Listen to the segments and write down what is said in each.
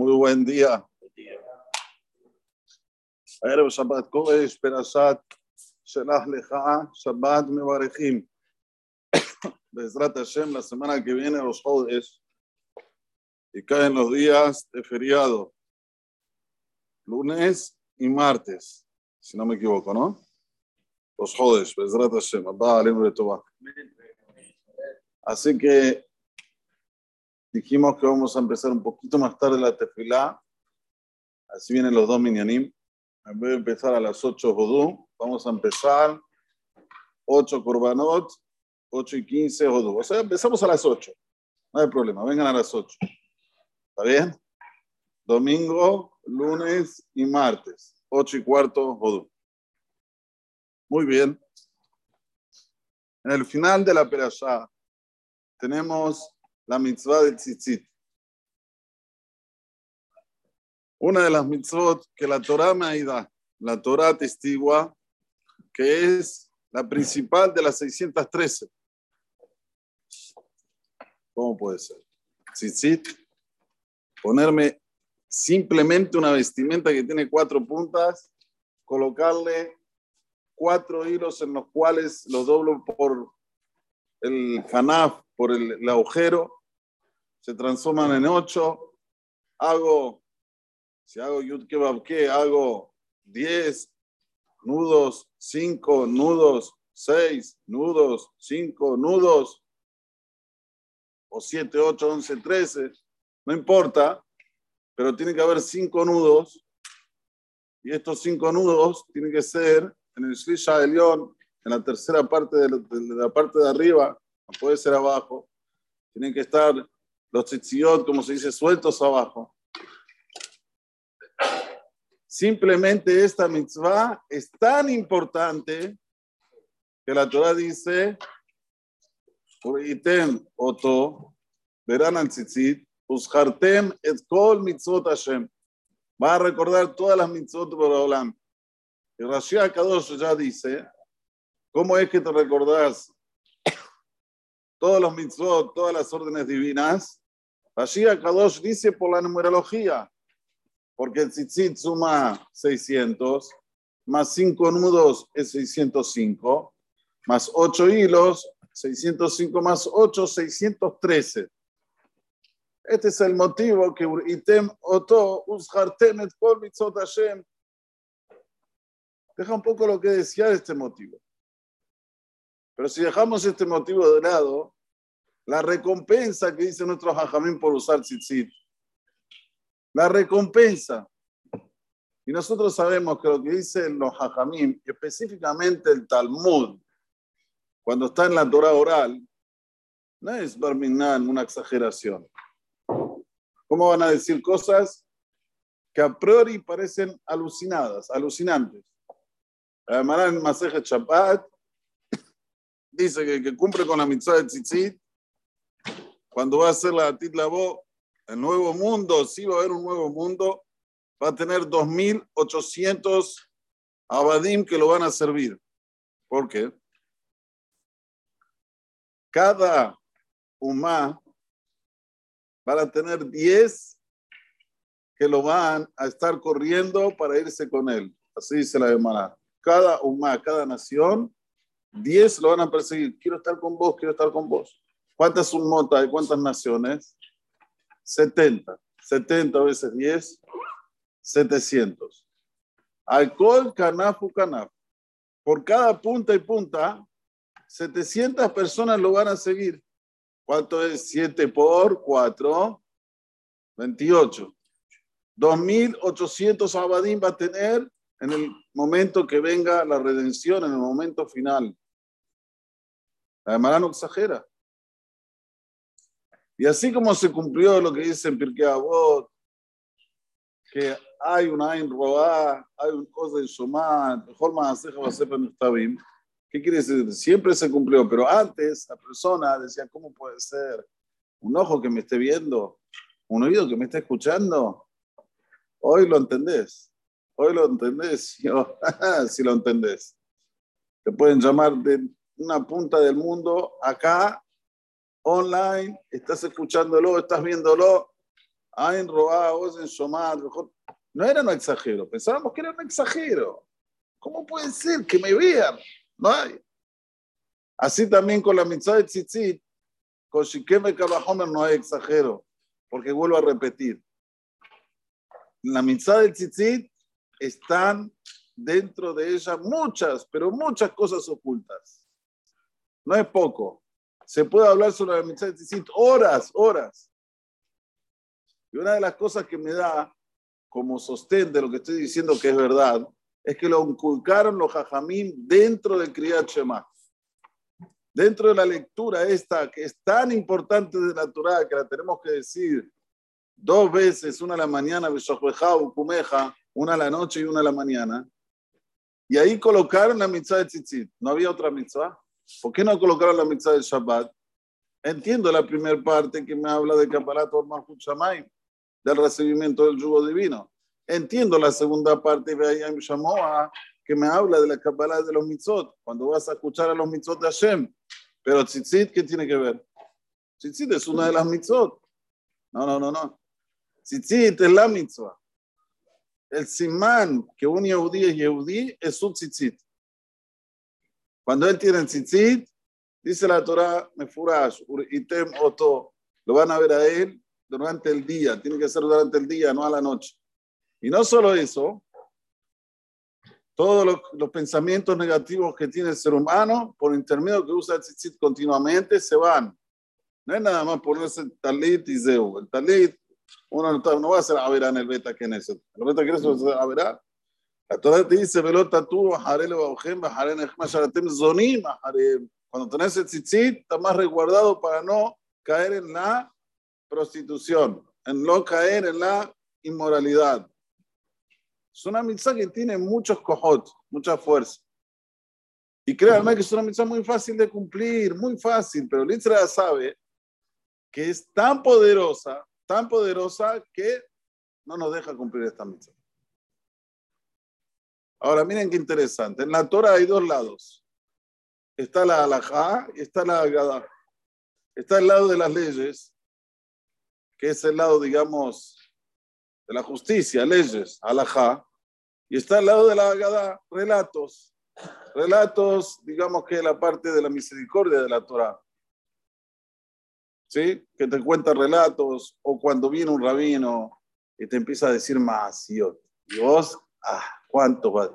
Muy buen día. ערב שבת קודש, פרשת שלח לך, שבת מברכים. בעזרת השם, la semana que viene, los jodes, y caen los días de feriado, lunes y martes, si no me equivoco, ¿no? Los jodes, Bezrat Hashem, Abba Alenu de Toba. Así que dijimos que vamos a empezar un poquito más tarde la tefilá, así vienen los dos minyanim. En vez de empezar a las 8 Hodú, vamos a empezar 8 Korbanot, 8 y 15 Hodú. O sea, empezamos a las 8. No hay problema, vengan a las 8. ¿Está bien? Domingo, lunes y martes, 8 y cuarto Hodú. Muy bien. En el final de la perashá tenemos la mitzvah de tzitzit. Una de las mitzvot que la Torah me da, la Torah testigua, que es la principal de las 613. ¿Cómo puede ser? Tzitzit, ponerme simplemente una vestimenta que tiene cuatro puntas, colocarle cuatro hilos en los cuales los doblo por el hanaf, por el, el agujero, se transforman en ocho, hago si hago yud kebab hago 10 nudos, 5 nudos, 6 nudos, 5 nudos, o 7, 8, 11, 13, no importa, pero tiene que haber 5 nudos, y estos 5 nudos tienen que ser en el Shlisha de León, en la tercera parte de la, de la, parte de arriba, no puede ser abajo, tienen que estar los tzitziot, como se dice, sueltos abajo. Simplemente esta mitzvah es tan importante que la Torah dice, item oto, verán al tzitzit, ushartem et kol mitzvot Hashem. Va a recordar todas las mitzvot por Olam. Y Rashi Kadosh ya dice, ¿cómo es que te recordás todos los mitzvot, todas las órdenes divinas? Rashi Kadosh dice por la numerología porque el tzitzit suma 600, más 5 nudos es 605, más 8 hilos, 605 más 8, 613. Este es el motivo que item oto ushartem et kol mitzot Hashem. Deja un poco lo que decía este motivo. Pero si dejamos este motivo de lado, la recompensa que dice nuestro hajamim por usar tzitzit la recompensa. Y nosotros sabemos que lo que dicen los hajamim, específicamente el Talmud, cuando está en la Torah oral, no es Barminan una exageración. ¿Cómo van a decir cosas que a priori parecen alucinadas, alucinantes? Además, en Maseje dice que, que cumple con la mitzvah de tzitzit, cuando va a hacer la titlabo, el nuevo mundo, sí va a haber un nuevo mundo, va a tener 2.800 abadim que lo van a servir. ¿Por qué? Cada humá va a tener 10 que lo van a estar corriendo para irse con él. Así dice la hermana. Cada humá, cada nación, 10 lo van a perseguir. Quiero estar con vos, quiero estar con vos. ¿Cuántas humotas hay? ¿Cuántas naciones? 70. 70 veces 10, 700. Alcohol, canafu, canaf. Por cada punta y punta, 700 personas lo van a seguir. ¿Cuánto es 7 por 4? 28. 2.800 abadim va a tener en el momento que venga la redención, en el momento final. La hermana no exagera. Y así como se cumplió lo que dice en Pirkei Avot, que hay una Ain Roá, hay un cosa de Shomat, mejor más va a ser bien. ¿Qué quiere decir? Siempre se cumplió, pero antes la persona decía, ¿cómo puede ser? Un ojo que me esté viendo, un oído que me esté escuchando. Hoy lo entendés. Hoy lo entendés. si lo entendés. Te pueden llamar de una punta del mundo acá online, estás escuchándolo, estás viéndolo Ain Roa, Ozen Shomad, no era un exagero, pensábamos que era un exagero. ¿Cómo puede ser que me vean? No hay. Así también con la mitzvah de tzitzit, con Shikem y Kabahomer no hay exagero, porque vuelvo a repetir. la mitzvah de tzitzit están dentro de ella muchas, pero muchas cosas ocultas. No es poco. Se puede hablar sobre la mitzvah de tzitzit horas, horas. Y una de las cosas que me da como sostén de lo que estoy diciendo que es verdad, es que lo inculcaron los jajamín dentro del Kriyat Shema. Dentro de la lectura esta, que es tan importante de la Torah, que la tenemos que decir dos veces, una a la mañana, una a la noche y una a la mañana. Y ahí colocaron la mitzvah de tzitzit. No había otra mitzvah. ¿Por qué no colocaron la mitzvah de Shabbat? Entiendo la primera parte que me habla de Kapalat Malchut Shamayim del recibimiento del yugo divino. Entiendo la segunda parte de Shamoa que me habla de la Kabbalah de los mitzvot, cuando vas a escuchar a los mitzvot de Hashem. Pero tzitzit, ¿qué tiene que ver? Tzitzit es una de las mitzvot. No, no, no, no. Tzitzit es la mitzvah. El simán que un yehudí es yehudí es su tzitzit. Cuando él tiene tzitzit, dice la Torah, me furash, item oto, lo van a ver a él durante el día, tiene que ser durante el día, no a la noche. Y no solo eso, todos los, pensamientos negativos que tiene el ser humano, por intermedio que usa el tzitzit continuamente, se van. No es nada más ponerse el talit y zeu. El talit, uno no, va a hacer verá en el beta que en eso. El beta que eso a verá. La Torah te dice, velota tú, zonim, Cuando tenés el tzitzit, está más resguardado para no caer en la prostitución, en no caer en la inmoralidad. Es una mitzvah que tiene muchos cojot, mucha fuerza. Y créanme que es una mitzvah muy fácil de cumplir, muy fácil, pero Litzra sabe que es tan poderosa, tan poderosa que no nos deja cumplir esta mitzvah. Ahora miren qué interesante. En la Torah hay dos lados. Está la halajá y está la agadá. Está el lado de las leyes que es el lado, digamos, de la justicia, leyes, alajá, y está al lado de la Agadá, relatos, relatos, digamos que la parte de la misericordia de la Torah. ¿Sí? Que te cuenta relatos, o cuando viene un rabino y te empieza a decir más, y vos, ah, ¿cuánto va?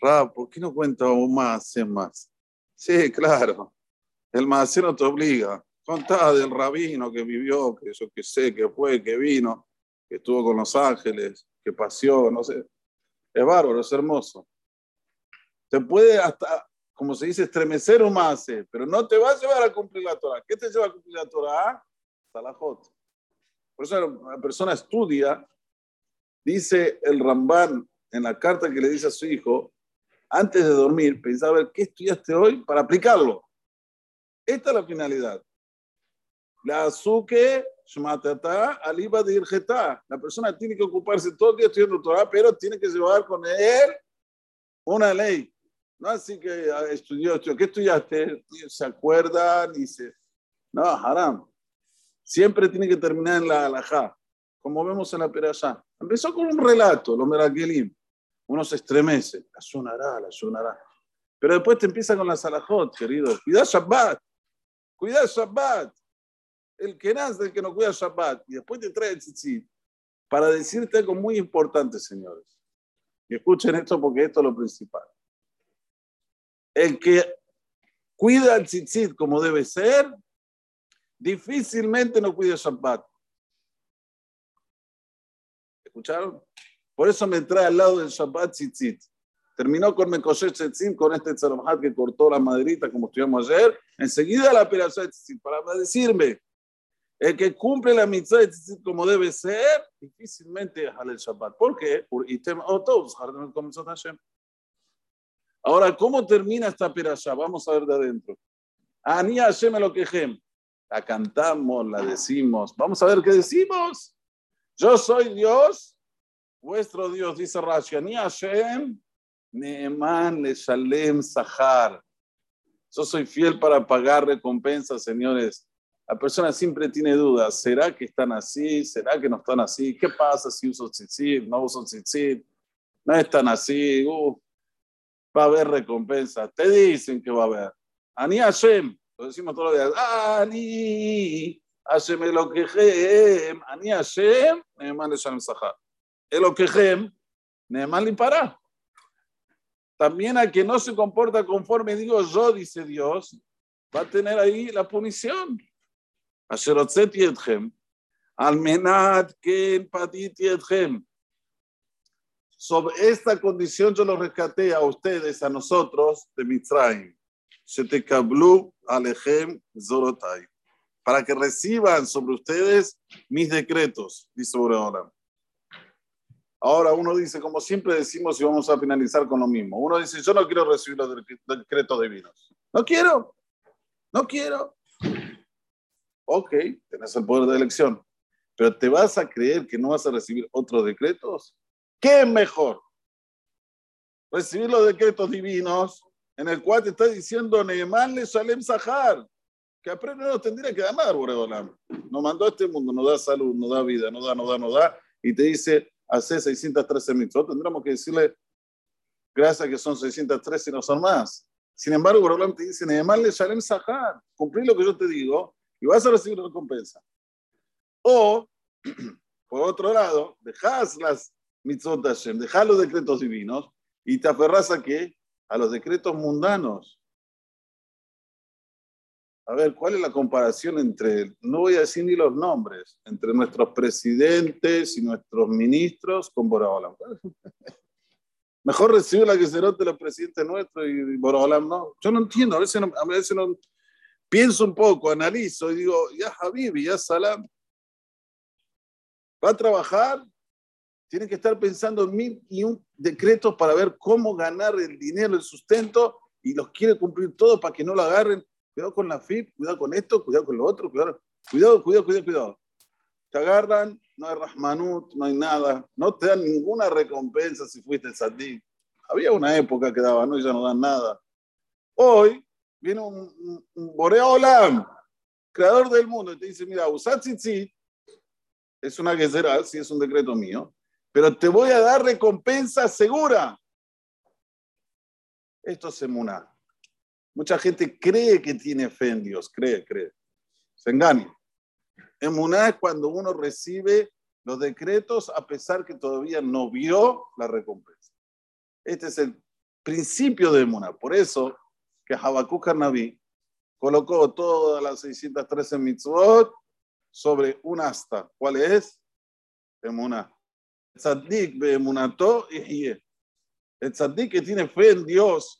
Rab, ¿por qué no cuenta aún más, más? Sí, claro, el más no te obliga. Contaba del rabino que vivió, que yo que sé, que fue, que vino, que estuvo con los ángeles, que paseó, no sé. Es bárbaro, es hermoso. Te puede hasta, como se dice, estremecer o más, pero no te va a llevar a cumplir la Torah. ¿Qué te lleva a cumplir la Torah? Salahot. Por eso la persona estudia, dice el Rambán en la carta que le dice a su hijo, antes de dormir, pensaba ver qué estudiaste hoy para aplicarlo. Esta es la finalidad. La azuque, aliba de. La persona tiene que ocuparse todo el día estudiando Torah, pero tiene que llevar con él una ley. No así que ah, estudió, estudió. ¿Qué estudiaste? Se acuerda ni se. No, haram. Siempre tiene que terminar en la alajá, como vemos en la perashá. Empezó con un relato, los merakelim. Uno se estremece, la sonará, la sonará. Pero después te empieza con la salajot, querido. Cuidado Shabbat. Cuidado Shabbat el que nace, el que no cuida Shabbat, y después te trae el tzitzit, para decirte algo muy importante, señores. Y escuchen esto porque esto es lo principal. El que cuida el tzitzit como debe ser, difícilmente no cuida Shabbat. ¿Escucharon? Por eso me trae al lado del Shabbat tzitzit. Terminó con Mekoshet Tzitzit, con este Tzaromhat que cortó la maderita como estudiamos ayer. Enseguida la operación Tzitzit, para decirme, el que cumple la mitzvah como debe ser, difícilmente es el Shabbat. ¿Por qué? Ahora, ¿cómo termina esta perasha? Vamos a ver de adentro. Ani Hashem lo quejem. La cantamos, la decimos. Vamos a ver qué decimos. Yo soy Dios, vuestro Dios, dice Rashi. Ani Hashem, Neeman le Shalem Sahar. Yo soy fiel para pagar recompensas, señores La persona siempre tiene dudas. ¿Será que están así? ¿Será que no están así? ¿Qué pasa si uso tzitzit? ¿No uso tzitzit? No están así. Uh, va a haber recompensa. Te dicen que va a haber. Ani Hashem. Lo decimos todos los días. Ani Hashem Elokejem. Ani Hashem. Neeman Shalem Sahar el Eloquejem, Neemán y para. También al que no se comporta conforme digo yo, dice Dios, va a tener ahí la punición. Asherotset yedhem, almenat ken patit yedhem. Sobre esta condición yo lo rescaté a ustedes, a nosotros, de Mitzrayim. Shetekablu alejem zorotai. Para que reciban sobre ustedes mis decretos, dice Boreolam. Ahora uno dice, como siempre decimos, y vamos a finalizar con lo mismo. Uno dice, yo no quiero recibir los decretos divinos. No quiero. No quiero. Ok, tenés el poder de elección. Pero ¿te vas a creer que no vas a recibir otros decretos? ¿Qué mejor? Recibir los decretos divinos en el cual te está diciendo Neemán le Shalem Sahar, que aprende no tendría que amar, Boreolam. Nos mandó a este mundo, nos da salud, nos da vida, nos da, nos da, nos da, y te dice, hace 613 mitzvot. Tendríamos que decirle, gracias que son 613 y no son más. Sin embargo, Boreolam te dice, Neemán le Shalem Sahar, cumplir lo que yo te digo y vas a recibir recompensa. O, por otro lado, dejas las mitzvot Hashem, dejas los decretos divinos y te aferras a qué? A los decretos mundanos. A ver, ¿cuál es la comparación entre, no voy a decir ni los nombres, entre nuestros presidentes y nuestros ministros con Boraholam? Mejor recibir la que se de los presidentes nuestros y Boraholam no. Yo no entiendo, a veces no, a veces no, pienso un poco, analizo y digo, ya Habibi, ya Salam, va a trabajar, tiene que estar pensando en mil y un decretos para ver cómo ganar el dinero, el sustento, y los quiere cumplir todos para que no lo agarren. Cuidado con la FIP, cuidado con esto, cuidado con lo otro, cuidado, cuidado, cuidado, cuidado. cuidado. Te agarran, no hay Rahmanut, no hay nada, no te dan ninguna recompensa si fuiste el Había una época que daba, no, ya no dan nada. Hoy viene un, un, Borea creador del mundo, y te dice, mira, usad tzitzit, es una será, si es un decreto mío, pero te voy a dar recompensa segura. Esto es emuná. Mucha gente cree que tiene fe en Dios, cree, cree. Se engaña. Emuná es cuando uno recibe los decretos a pesar que todavía no vio la recompensa. Este es el principio de emuná. Por eso que Habacuc Naví colocó todas las 613 mitzvot sobre un asta. ¿Cuál es? Emuná. Tzaddik beemunato y El tzaddik que tiene fe en Dios,